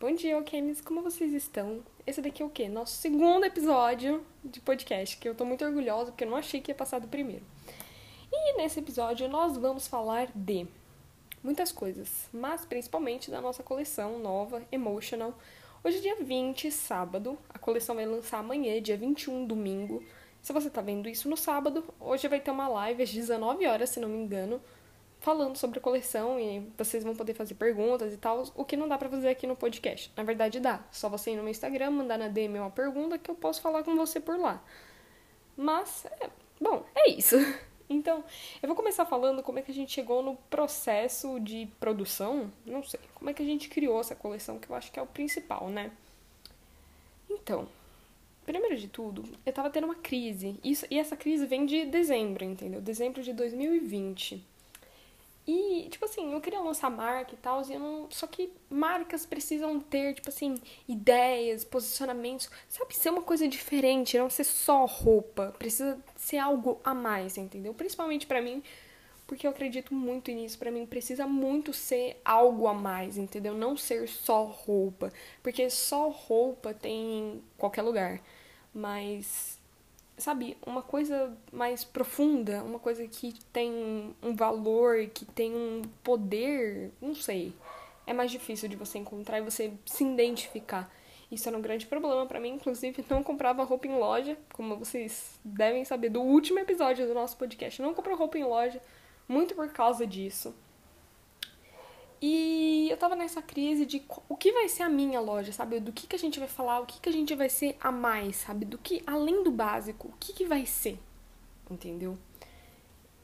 Bom dia, Alkemis, como vocês estão? Esse daqui é o quê? Nosso segundo episódio de podcast, que eu tô muito orgulhosa porque eu não achei que ia passar do primeiro. E nesse episódio nós vamos falar de muitas coisas, mas principalmente da nossa coleção nova, Emotional. Hoje é dia 20, sábado, a coleção vai lançar amanhã, dia 21, domingo. Se você tá vendo isso no sábado, hoje vai ter uma live às 19 horas, se não me engano, falando sobre a coleção e vocês vão poder fazer perguntas e tal, o que não dá para fazer aqui no podcast. Na verdade dá, só você ir no meu Instagram, mandar na DM uma pergunta que eu posso falar com você por lá. Mas, é, bom, é isso. Então, eu vou começar falando como é que a gente chegou no processo de produção, não sei, como é que a gente criou essa coleção, que eu acho que é o principal, né? Então, primeiro de tudo, eu tava tendo uma crise, isso, e essa crise vem de dezembro, entendeu? Dezembro de 2020. E, tipo assim, eu queria lançar marca e tal, e não. Só que marcas precisam ter, tipo assim, ideias, posicionamentos. Sabe, ser uma coisa diferente, não ser só roupa. Precisa ser algo a mais, entendeu? Principalmente para mim, porque eu acredito muito nisso. para mim, precisa muito ser algo a mais, entendeu? Não ser só roupa. Porque só roupa tem em qualquer lugar. Mas sabe, uma coisa mais profunda, uma coisa que tem um valor, que tem um poder, não sei. É mais difícil de você encontrar e você se identificar. Isso era um grande problema para mim, inclusive não comprava roupa em loja, como vocês devem saber do último episódio do nosso podcast. Não compro roupa em loja, muito por causa disso. E eu tava nessa crise de o que vai ser a minha loja, sabe? Do que, que a gente vai falar, o que, que a gente vai ser a mais, sabe? Do que, além do básico, o que, que vai ser, entendeu?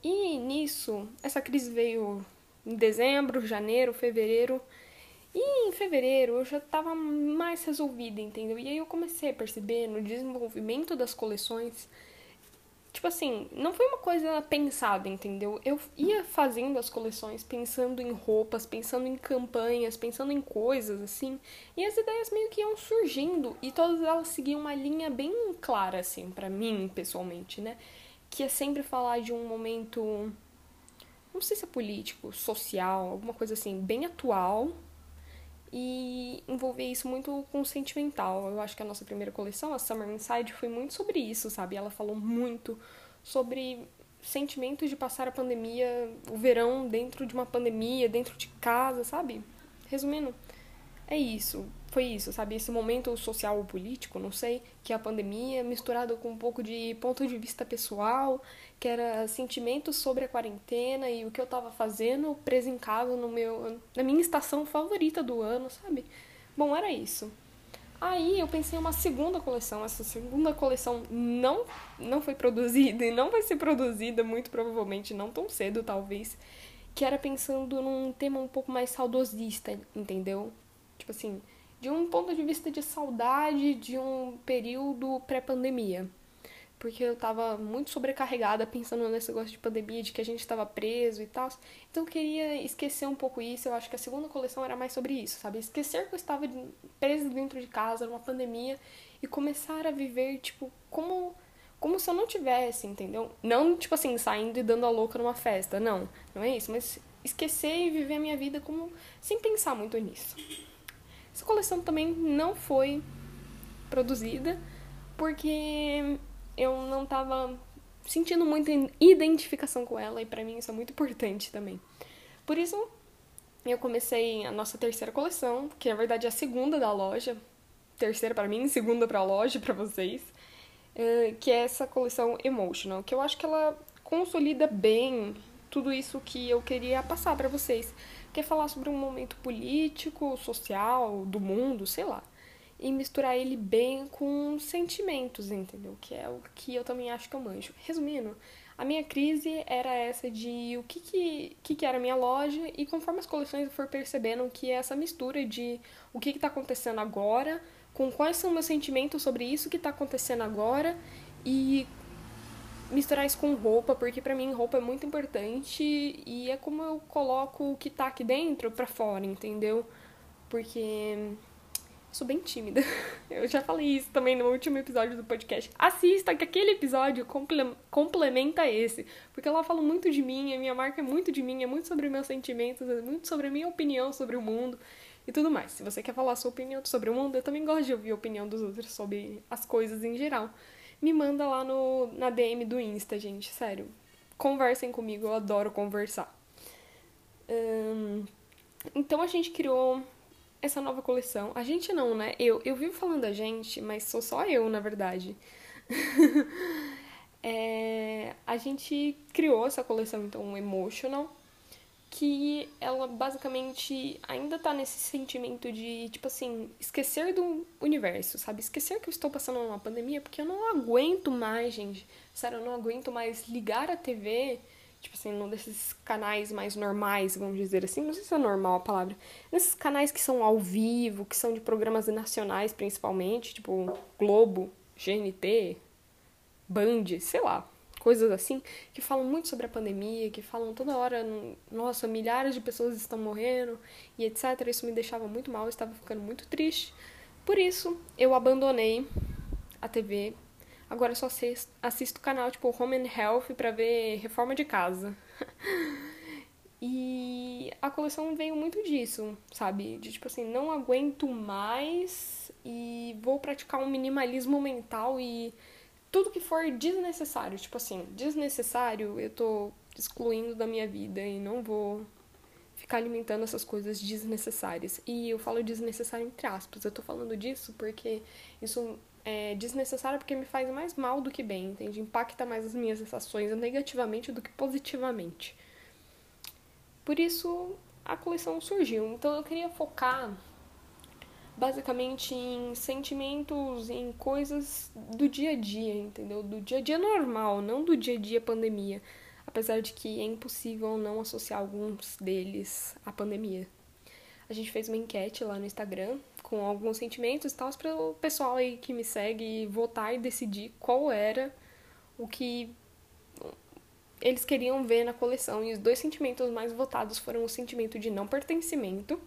E nisso, essa crise veio em dezembro, janeiro, fevereiro. E em fevereiro eu já tava mais resolvida, entendeu? E aí eu comecei a perceber no desenvolvimento das coleções Tipo assim, não foi uma coisa pensada, entendeu? Eu ia fazendo as coleções pensando em roupas, pensando em campanhas, pensando em coisas assim, e as ideias meio que iam surgindo e todas elas seguiam uma linha bem clara assim para mim, pessoalmente, né? Que é sempre falar de um momento não sei se é político, social, alguma coisa assim, bem atual, e envolver isso muito com o sentimental. Eu acho que a nossa primeira coleção, a Summer Inside, foi muito sobre isso, sabe? Ela falou muito sobre sentimentos de passar a pandemia, o verão dentro de uma pandemia, dentro de casa, sabe? Resumindo, é isso. Foi isso, sabe? Esse momento social ou político, não sei, que é a pandemia, misturado com um pouco de ponto de vista pessoal, que era sentimentos sobre a quarentena e o que eu tava fazendo preso em casa no meu, na minha estação favorita do ano, sabe? Bom, era isso. Aí eu pensei em uma segunda coleção. Essa segunda coleção não, não foi produzida e não vai ser produzida, muito provavelmente, não tão cedo, talvez. Que era pensando num tema um pouco mais saudosista, entendeu? Tipo assim, de um ponto de vista de saudade de um período pré-pandemia. Porque eu tava muito sobrecarregada pensando nesse negócio de pandemia, de que a gente tava preso e tal. Então eu queria esquecer um pouco isso. Eu acho que a segunda coleção era mais sobre isso, sabe? Esquecer que eu estava presa dentro de casa, numa pandemia, e começar a viver, tipo, como como se eu não tivesse, entendeu? Não, tipo assim, saindo e dando a louca numa festa, não, não é isso, mas esquecer e viver a minha vida como sem pensar muito nisso. Essa coleção também não foi produzida porque eu não tava sentindo muita identificação com ela e para mim isso é muito importante também. Por isso eu comecei a nossa terceira coleção, que na verdade é a segunda da loja, terceira para mim, segunda para a loja para vocês, eh, que é essa coleção Emotional, que eu acho que ela consolida bem tudo isso que eu queria passar para vocês quer falar sobre um momento político, social, do mundo, sei lá. E misturar ele bem com sentimentos, entendeu? Que é o que eu também acho que eu manjo. Resumindo, a minha crise era essa de o que, que, que, que era a minha loja, e conforme as coleções eu for percebendo que é essa mistura de o que está acontecendo agora, com quais são meus sentimentos sobre isso que está acontecendo agora, e misturar isso com roupa, porque para mim roupa é muito importante e é como eu coloco o que tá aqui dentro para fora, entendeu? Porque sou bem tímida. Eu já falei isso também no último episódio do podcast. Assista que aquele episódio complementa esse, porque lá falo muito de mim, a minha marca é muito de mim, é muito sobre meus sentimentos, é muito sobre a minha opinião sobre o mundo. e tudo mais. Se você quer falar sua opinião sobre o mundo, eu também gosto de ouvir a opinião dos outros sobre as coisas em geral. Me manda lá no, na DM do Insta, gente, sério. Conversem comigo, eu adoro conversar. Então a gente criou essa nova coleção. A gente não, né? Eu, eu vivo falando a gente, mas sou só eu, na verdade. é, a gente criou essa coleção, então, Emotional, que ela basicamente ainda tá nesse sentimento de, tipo assim, esquecer do universo, sabe? Esquecer que eu estou passando uma pandemia, porque eu não aguento mais, gente. Sério, eu não aguento mais ligar a TV, tipo assim, num desses canais mais normais, vamos dizer assim. Não sei se é normal a palavra. Nesses canais que são ao vivo, que são de programas nacionais principalmente, tipo Globo, GNT, Band, sei lá coisas assim, que falam muito sobre a pandemia, que falam toda hora, nossa, milhares de pessoas estão morrendo e etc. Isso me deixava muito mal, eu estava ficando muito triste. Por isso, eu abandonei a TV. Agora só assisto, o canal tipo Home and Health para ver reforma de casa. e a coleção veio muito disso, sabe? De tipo assim, não aguento mais e vou praticar um minimalismo mental e tudo que for desnecessário, tipo assim, desnecessário, eu tô excluindo da minha vida e não vou ficar alimentando essas coisas desnecessárias. E eu falo desnecessário entre aspas, eu tô falando disso porque isso é desnecessário porque me faz mais mal do que bem, entende? Impacta mais as minhas sensações negativamente do que positivamente. Por isso a coleção surgiu. Então eu queria focar basicamente em sentimentos, em coisas do dia a dia, entendeu? Do dia a dia normal, não do dia a dia pandemia. Apesar de que é impossível não associar alguns deles à pandemia. A gente fez uma enquete lá no Instagram com alguns sentimentos e tal, para o pessoal aí que me segue votar e decidir qual era o que eles queriam ver na coleção. E os dois sentimentos mais votados foram o sentimento de não pertencimento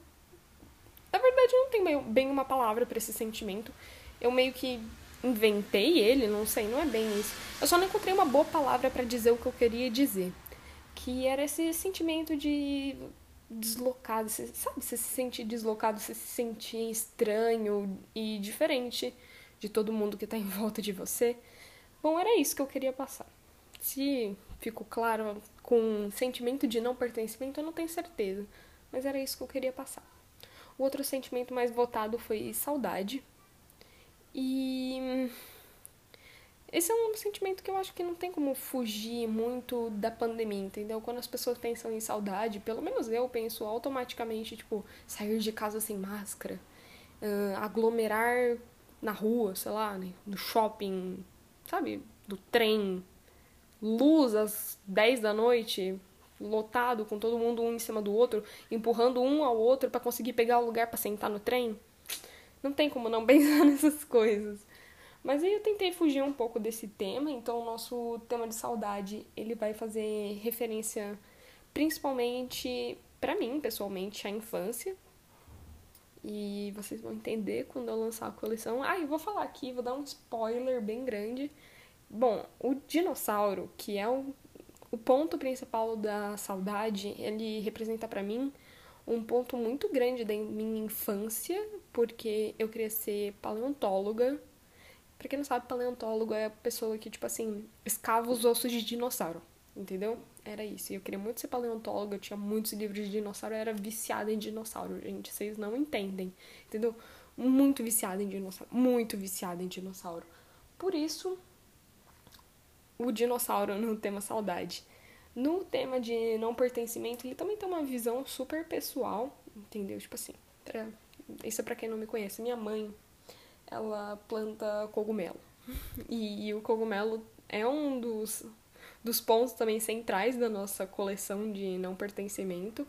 na verdade, não tem bem uma palavra para esse sentimento. Eu meio que inventei ele, não sei, não é bem isso. Eu só não encontrei uma boa palavra para dizer o que eu queria dizer. Que era esse sentimento de deslocado, você, sabe? Você se sentir deslocado, você se sentir estranho e diferente de todo mundo que tá em volta de você. Bom, era isso que eu queria passar. Se ficou claro com sentimento de não pertencimento, eu não tenho certeza. Mas era isso que eu queria passar. O outro sentimento mais votado foi saudade. E esse é um sentimento que eu acho que não tem como fugir muito da pandemia, entendeu? Quando as pessoas pensam em saudade, pelo menos eu penso automaticamente, tipo, sair de casa sem máscara, uh, aglomerar na rua, sei lá, né? no shopping, sabe? Do trem, luz às 10 da noite, lotado, com todo mundo um em cima do outro, empurrando um ao outro para conseguir pegar o lugar para sentar no trem. Não tem como não pensar nessas coisas. Mas aí eu tentei fugir um pouco desse tema, então o nosso tema de saudade, ele vai fazer referência principalmente para mim, pessoalmente, à infância. E vocês vão entender quando eu lançar a coleção. Ah, eu vou falar aqui, vou dar um spoiler bem grande. Bom, o dinossauro, que é o o ponto principal da saudade, ele representa para mim um ponto muito grande da minha infância, porque eu queria ser paleontóloga. Pra quem não sabe, paleontólogo é a pessoa que, tipo assim, escava os ossos de dinossauro, entendeu? Era isso. E eu queria muito ser paleontóloga, eu tinha muitos livros de dinossauro, eu era viciada em dinossauro, gente. Vocês não entendem, entendeu? Muito viciada em dinossauro, muito viciada em dinossauro. Por isso, o dinossauro no tema saudade. No tema de não pertencimento, ele também tem uma visão super pessoal, entendeu? Tipo assim, pra, isso é pra quem não me conhece. Minha mãe, ela planta cogumelo. E, e o cogumelo é um dos, dos pontos também centrais da nossa coleção de não pertencimento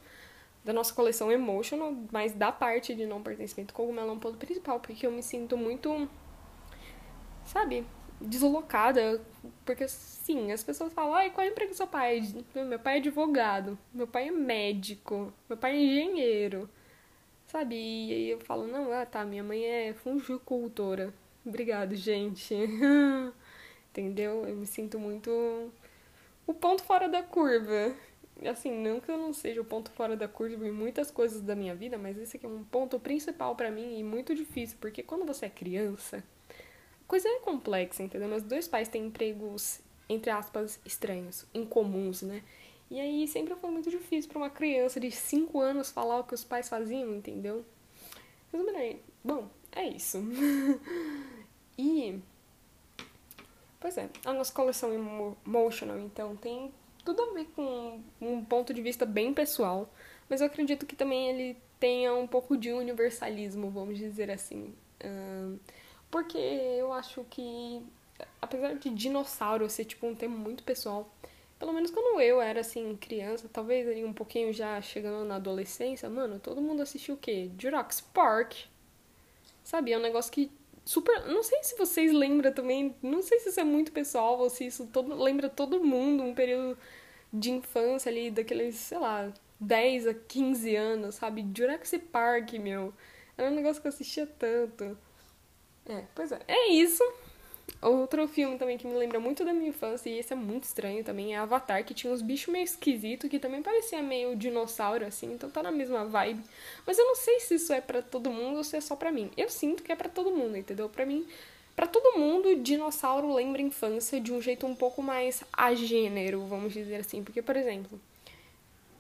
da nossa coleção Emotional, mas da parte de não pertencimento, cogumelo é um ponto principal, porque eu me sinto muito, sabe, deslocada, porque sim, as pessoas falam, ai, qual é o emprego do seu pai? Meu pai é advogado, meu pai é médico, meu pai é engenheiro, sabe? E aí eu falo, não, ah tá, minha mãe é fungicultora. Obrigado, gente. Entendeu? Eu me sinto muito o ponto fora da curva. assim, não que eu não seja o ponto fora da curva em muitas coisas da minha vida, mas esse aqui é um ponto principal para mim e muito difícil, porque quando você é criança, coisa é complexa, entendeu? Meus dois pais têm empregos, entre aspas, estranhos, incomuns, né? E aí sempre foi muito difícil para uma criança de 5 anos falar o que os pais faziam, entendeu? Resumindo aí, bom, é isso. e. Pois é, a nossa coleção emotional, então, tem tudo a ver com um ponto de vista bem pessoal, mas eu acredito que também ele tenha um pouco de universalismo, vamos dizer assim. Porque eu acho que, apesar de dinossauro ser tipo um tema muito pessoal, pelo menos quando eu era assim, criança, talvez ali um pouquinho já chegando na adolescência, mano, todo mundo assistiu o quê? Jurassic Park. Sabe? É um negócio que super. Não sei se vocês lembram também. Não sei se isso é muito pessoal ou se isso todo, lembra todo mundo, um período de infância ali, daqueles, sei lá, 10 a 15 anos, sabe? Jurassic Park, meu. Era um negócio que eu assistia tanto. É, pois é. É isso. Outro filme também que me lembra muito da minha infância, e esse é muito estranho também, é Avatar, que tinha uns bichos meio esquisitos, que também parecia meio dinossauro, assim, então tá na mesma vibe. Mas eu não sei se isso é para todo mundo ou se é só pra mim. Eu sinto que é para todo mundo, entendeu? Pra mim, para todo mundo, dinossauro lembra infância de um jeito um pouco mais a gênero, vamos dizer assim. Porque, por exemplo,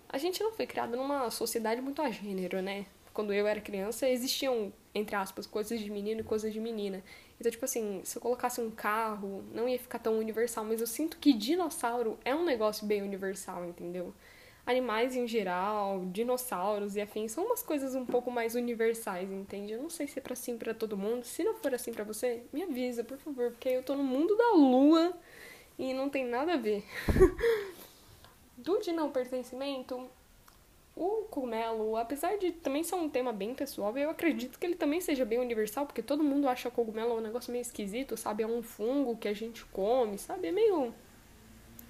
a gente não foi criado numa sociedade muito a gênero, né? Quando eu era criança, existiam, entre aspas, coisas de menino e coisas de menina. Então, tipo assim, se eu colocasse um carro, não ia ficar tão universal, mas eu sinto que dinossauro é um negócio bem universal, entendeu? Animais em geral, dinossauros e afins são umas coisas um pouco mais universais, entende? Eu não sei se é pra assim para todo mundo. Se não for assim para você, me avisa, por favor, porque eu tô no mundo da lua e não tem nada a ver. Do de não pertencimento, o cogumelo, apesar de também ser um tema bem pessoal, eu acredito que ele também seja bem universal, porque todo mundo acha cogumelo um negócio meio esquisito, sabe? É um fungo que a gente come, sabe? É meio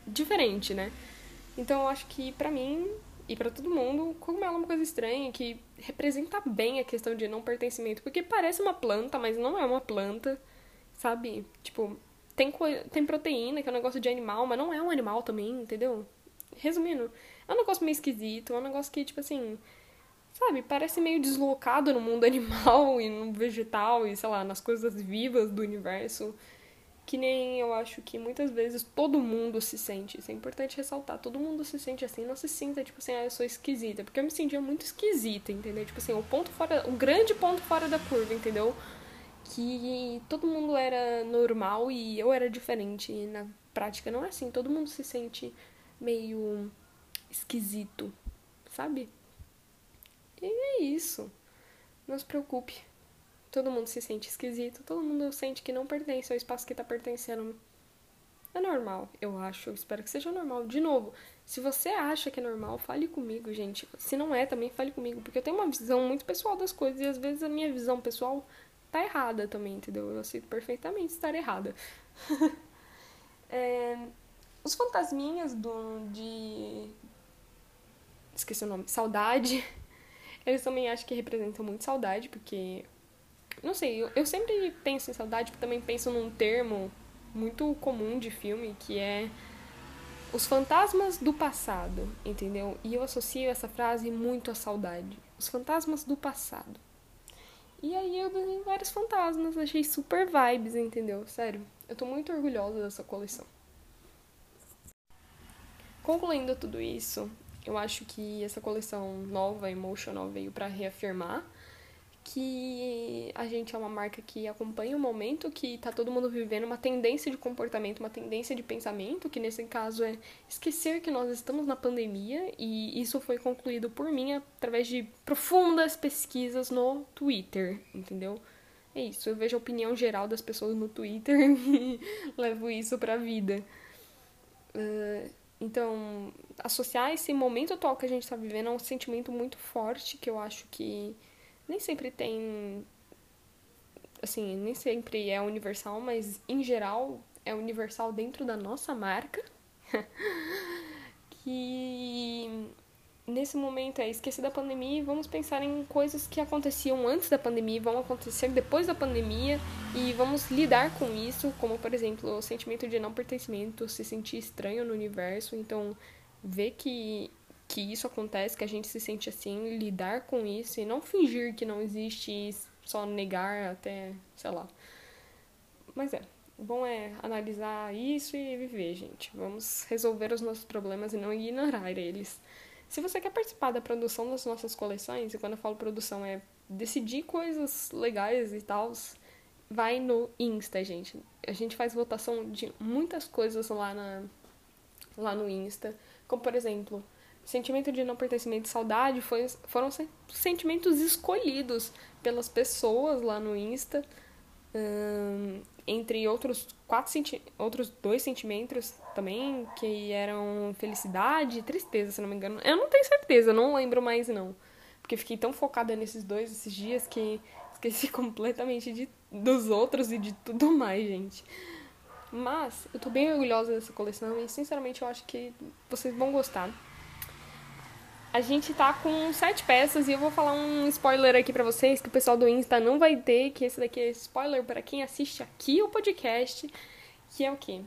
diferente, né? Então eu acho que para mim e para todo mundo, cogumelo é uma coisa estranha que representa bem a questão de não pertencimento, porque parece uma planta, mas não é uma planta, sabe? Tipo, tem, tem proteína, que é um negócio de animal, mas não é um animal também, entendeu? Resumindo, é um negócio meio esquisito, é um negócio que, tipo assim, sabe, parece meio deslocado no mundo animal e no vegetal e, sei lá, nas coisas vivas do universo. Que nem eu acho que muitas vezes todo mundo se sente. Isso é importante ressaltar. Todo mundo se sente assim. Não se sinta, tipo assim, ah, eu sou esquisita. Porque eu me sentia muito esquisita, entendeu? Tipo assim, o ponto fora. O grande ponto fora da curva, entendeu? Que todo mundo era normal e eu era diferente. E na prática não é assim. Todo mundo se sente meio esquisito, sabe? E é isso. Não se preocupe. Todo mundo se sente esquisito, todo mundo sente que não pertence ao espaço que tá pertencendo. É normal, eu acho. Eu espero que seja normal. De novo, se você acha que é normal, fale comigo, gente. Se não é, também fale comigo. Porque eu tenho uma visão muito pessoal das coisas e às vezes a minha visão pessoal tá errada também, entendeu? Eu aceito perfeitamente estar errada. é, os fantasminhas do, de, esqueci o nome, saudade. Eles também acho que representam muito saudade, porque. Não sei, eu, eu sempre penso em saudade, porque também penso num termo muito comum de filme, que é os fantasmas do passado, entendeu? E eu associo essa frase muito à saudade. Os fantasmas do passado. E aí eu desenhei vários fantasmas, achei super vibes, entendeu? Sério, eu tô muito orgulhosa dessa coleção. Concluindo tudo isso, eu acho que essa coleção nova, Emotional, veio para reafirmar que a gente é uma marca que acompanha o momento, que tá todo mundo vivendo uma tendência de comportamento, uma tendência de pensamento, que nesse caso é esquecer que nós estamos na pandemia, e isso foi concluído por mim através de profundas pesquisas no Twitter, entendeu? É isso, eu vejo a opinião geral das pessoas no Twitter e levo isso pra vida. Uh, então, associar esse momento atual que a gente está vivendo a um sentimento muito forte que eu acho que nem sempre tem. Assim, nem sempre é universal, mas em geral é universal dentro da nossa marca. que nesse momento é esquecer da pandemia e vamos pensar em coisas que aconteciam antes da pandemia, vão acontecer depois da pandemia e vamos lidar com isso, como por exemplo o sentimento de não pertencimento, se sentir estranho no universo. Então, ver que, que isso acontece, que a gente se sente assim, lidar com isso e não fingir que não existe só negar até, sei lá. Mas é, bom é analisar isso e viver, gente. Vamos resolver os nossos problemas e não ignorar eles. Se você quer participar da produção das nossas coleções, e quando eu falo produção é decidir coisas legais e tal, vai no Insta, gente. A gente faz votação de muitas coisas lá, na, lá no Insta. Como, por exemplo, sentimento de não pertencimento e saudade foi, foram sentimentos escolhidos pelas pessoas lá no Insta. Entre outros quatro senti outros dois sentimentos também, que eram felicidade e tristeza, se não me engano. Eu não tenho certeza, não lembro mais não. Porque fiquei tão focada nesses dois esses dias que esqueci completamente de, dos outros e de tudo mais, gente. Mas eu tô bem orgulhosa dessa coleção e sinceramente eu acho que vocês vão gostar. A gente tá com sete peças e eu vou falar um spoiler aqui para vocês que o pessoal do Insta não vai ter, que esse daqui é spoiler para quem assiste aqui o podcast, que é o quê?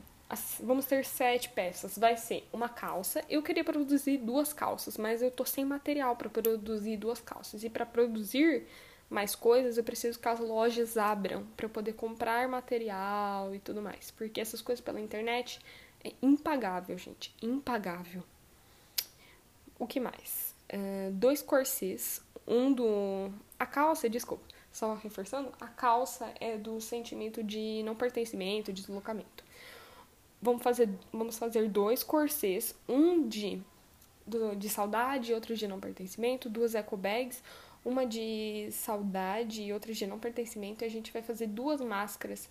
Vamos ter sete peças. Vai ser uma calça. Eu queria produzir duas calças, mas eu tô sem material para produzir duas calças. E para produzir mais coisas, eu preciso que as lojas abram para eu poder comprar material e tudo mais. Porque essas coisas pela internet é impagável, gente. Impagável. O que mais? Uh, dois corsês. Um do. A calça, desculpa, só reforçando, a calça é do sentimento de não pertencimento, de deslocamento. Vamos fazer, vamos fazer dois corsês, um de, do, de saudade e outro de não pertencimento, duas eco bags, uma de saudade e outra de não pertencimento, e a gente vai fazer duas máscaras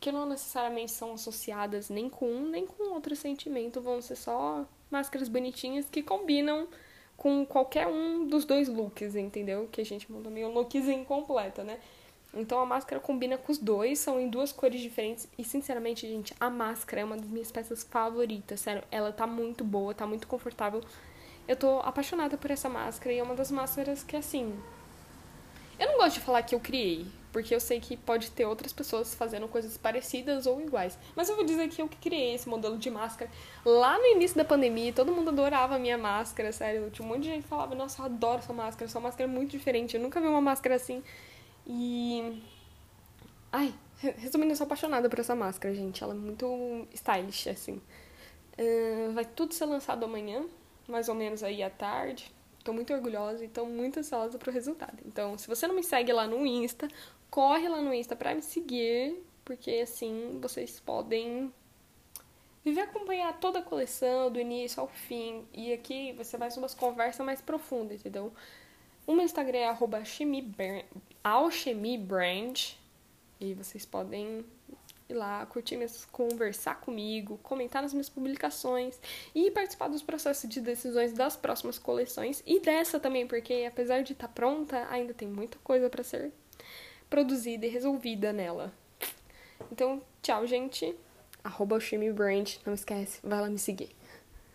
que não necessariamente são associadas nem com um nem com outro sentimento, vão ser só máscaras bonitinhas que combinam com qualquer um dos dois looks, entendeu? Que a gente monta meio lookzinho completa, né? Então a máscara combina com os dois, são em duas cores diferentes. E sinceramente, gente, a máscara é uma das minhas peças favoritas, sério. Ela tá muito boa, tá muito confortável. Eu tô apaixonada por essa máscara e é uma das máscaras que, assim. Eu não gosto de falar que eu criei, porque eu sei que pode ter outras pessoas fazendo coisas parecidas ou iguais. Mas eu vou dizer que eu que criei esse modelo de máscara lá no início da pandemia. Todo mundo adorava a minha máscara, sério. Tinha um monte de gente que falava: Nossa, eu adoro essa máscara. Sua máscara é muito diferente. Eu nunca vi uma máscara assim. E. Ai, resumindo, eu sou apaixonada por essa máscara, gente. Ela é muito stylish, assim. Uh, vai tudo ser lançado amanhã, mais ou menos aí à tarde. Tô muito orgulhosa e tô muito ansiosa pro resultado. Então, se você não me segue lá no Insta, corre lá no Insta para me seguir, porque assim vocês podem viver acompanhar toda a coleção, do início ao fim. E aqui você ter umas conversas mais profundas, entendeu? O meu Instagram é alchemybrand. E vocês podem ir lá, curtir, minhas, conversar comigo, comentar nas minhas publicações e participar dos processos de decisões das próximas coleções e dessa também, porque apesar de estar tá pronta, ainda tem muita coisa para ser produzida e resolvida nela. Então, tchau, gente. Arroba o Brand, não esquece, vai lá me seguir.